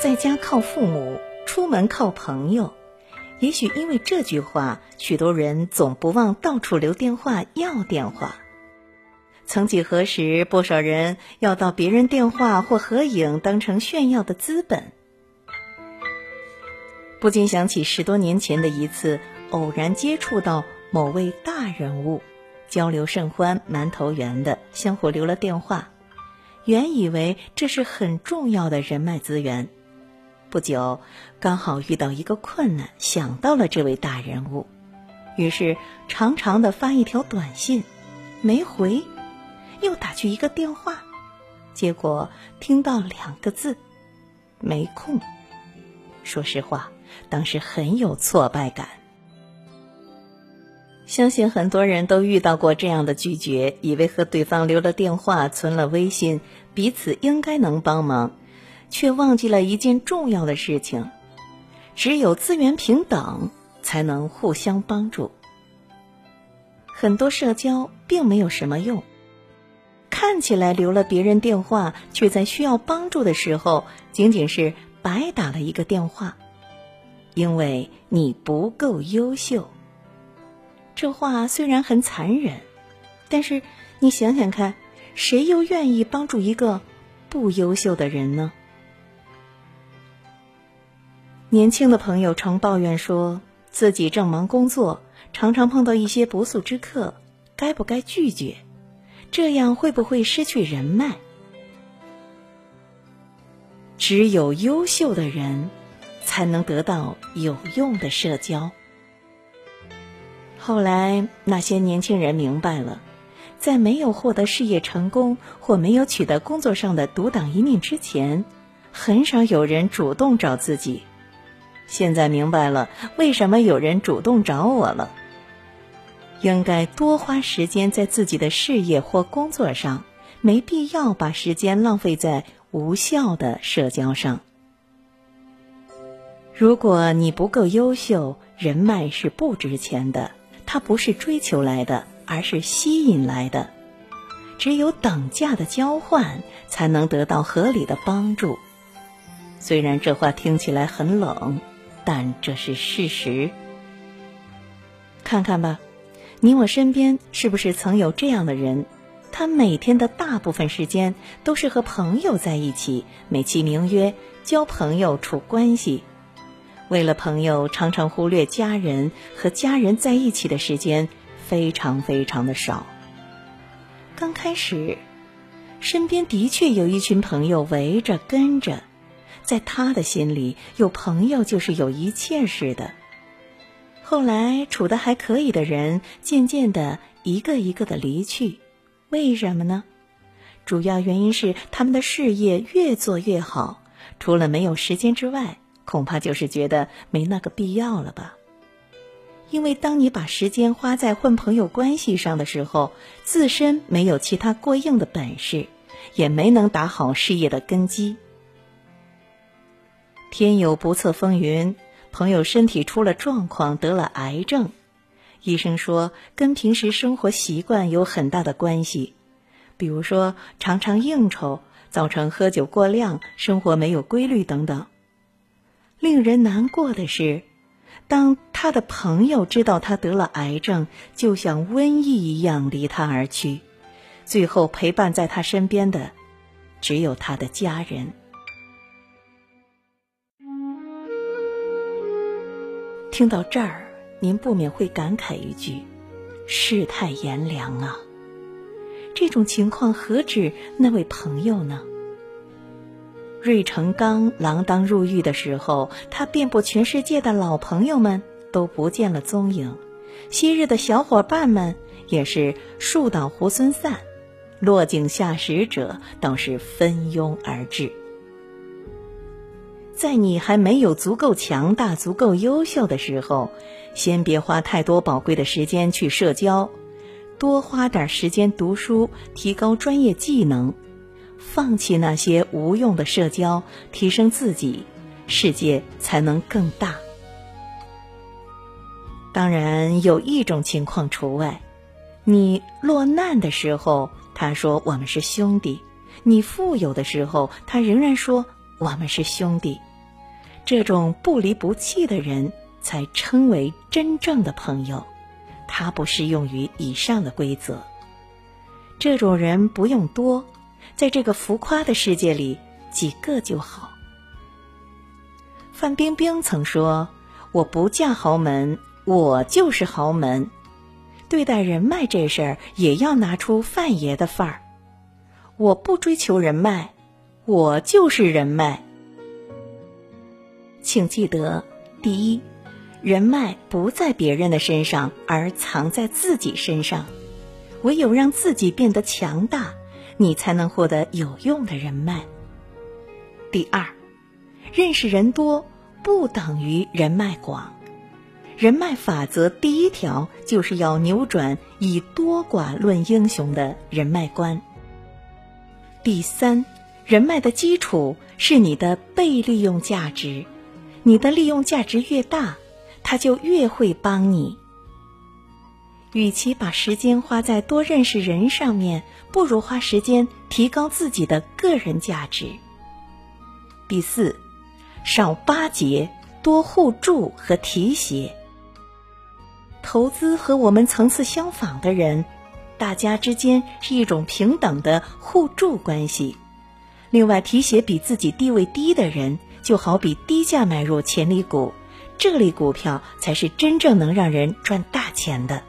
在家靠父母，出门靠朋友。也许因为这句话，许多人总不忘到处留电话要电话。曾几何时，不少人要到别人电话或合影当成炫耀的资本。不禁想起十多年前的一次偶然接触到某位大人物，交流甚欢，蛮投缘的，相互留了电话。原以为这是很重要的人脉资源。不久，刚好遇到一个困难，想到了这位大人物，于是长长的发一条短信，没回，又打去一个电话，结果听到两个字：没空。说实话，当时很有挫败感。相信很多人都遇到过这样的拒绝，以为和对方留了电话、存了微信，彼此应该能帮忙。却忘记了一件重要的事情：只有资源平等，才能互相帮助。很多社交并没有什么用，看起来留了别人电话，却在需要帮助的时候，仅仅是白打了一个电话，因为你不够优秀。这话虽然很残忍，但是你想想看，谁又愿意帮助一个不优秀的人呢？年轻的朋友常抱怨说，自己正忙工作，常常碰到一些不速之客，该不该拒绝？这样会不会失去人脉？只有优秀的人，才能得到有用的社交。后来，那些年轻人明白了，在没有获得事业成功或没有取得工作上的独当一面之前，很少有人主动找自己。现在明白了，为什么有人主动找我了。应该多花时间在自己的事业或工作上，没必要把时间浪费在无效的社交上。如果你不够优秀，人脉是不值钱的，它不是追求来的，而是吸引来的。只有等价的交换，才能得到合理的帮助。虽然这话听起来很冷。但这是事实。看看吧，你我身边是不是曾有这样的人？他每天的大部分时间都是和朋友在一起，美其名曰交朋友、处关系。为了朋友，常常忽略家人和家人在一起的时间非常非常的少。刚开始，身边的确有一群朋友围着跟着。在他的心里，有朋友就是有一切似的。后来处的还可以的人，渐渐的一个一个的离去，为什么呢？主要原因是他们的事业越做越好，除了没有时间之外，恐怕就是觉得没那个必要了吧。因为当你把时间花在混朋友关系上的时候，自身没有其他过硬的本事，也没能打好事业的根基。天有不测风云，朋友身体出了状况，得了癌症。医生说，跟平时生活习惯有很大的关系，比如说常常应酬，造成喝酒过量，生活没有规律等等。令人难过的是，当他的朋友知道他得了癌症，就像瘟疫一样离他而去，最后陪伴在他身边的，只有他的家人。听到这儿，您不免会感慨一句：“世态炎凉啊！”这种情况何止那位朋友呢？芮成钢锒铛入狱的时候，他遍布全世界的老朋友们都不见了踪影，昔日的小伙伴们也是树倒猢狲散，落井下石者倒是蜂拥而至。在你还没有足够强大、足够优秀的时候，先别花太多宝贵的时间去社交，多花点时间读书，提高专业技能，放弃那些无用的社交，提升自己，世界才能更大。当然，有一种情况除外：你落难的时候，他说我们是兄弟；你富有的时候，他仍然说我们是兄弟。这种不离不弃的人才称为真正的朋友。他不适用于以上的规则。这种人不用多，在这个浮夸的世界里，几个就好。范冰冰曾说：“我不嫁豪门，我就是豪门。”对待人脉这事儿，也要拿出范爷的范儿。我不追求人脉，我就是人脉。请记得，第一，人脉不在别人的身上，而藏在自己身上。唯有让自己变得强大，你才能获得有用的人脉。第二，认识人多不等于人脉广。人脉法则第一条就是要扭转以多寡论英雄的人脉观。第三，人脉的基础是你的被利用价值，你的利用价值越大，他就越会帮你。与其把时间花在多认识人上面，不如花时间提高自己的个人价值。第四，少巴结，多互助和提携。投资和我们层次相仿的人，大家之间是一种平等的互助关系。另外，提携比自己地位低的人，就好比低价买入潜力股，这类股票才是真正能让人赚大钱的。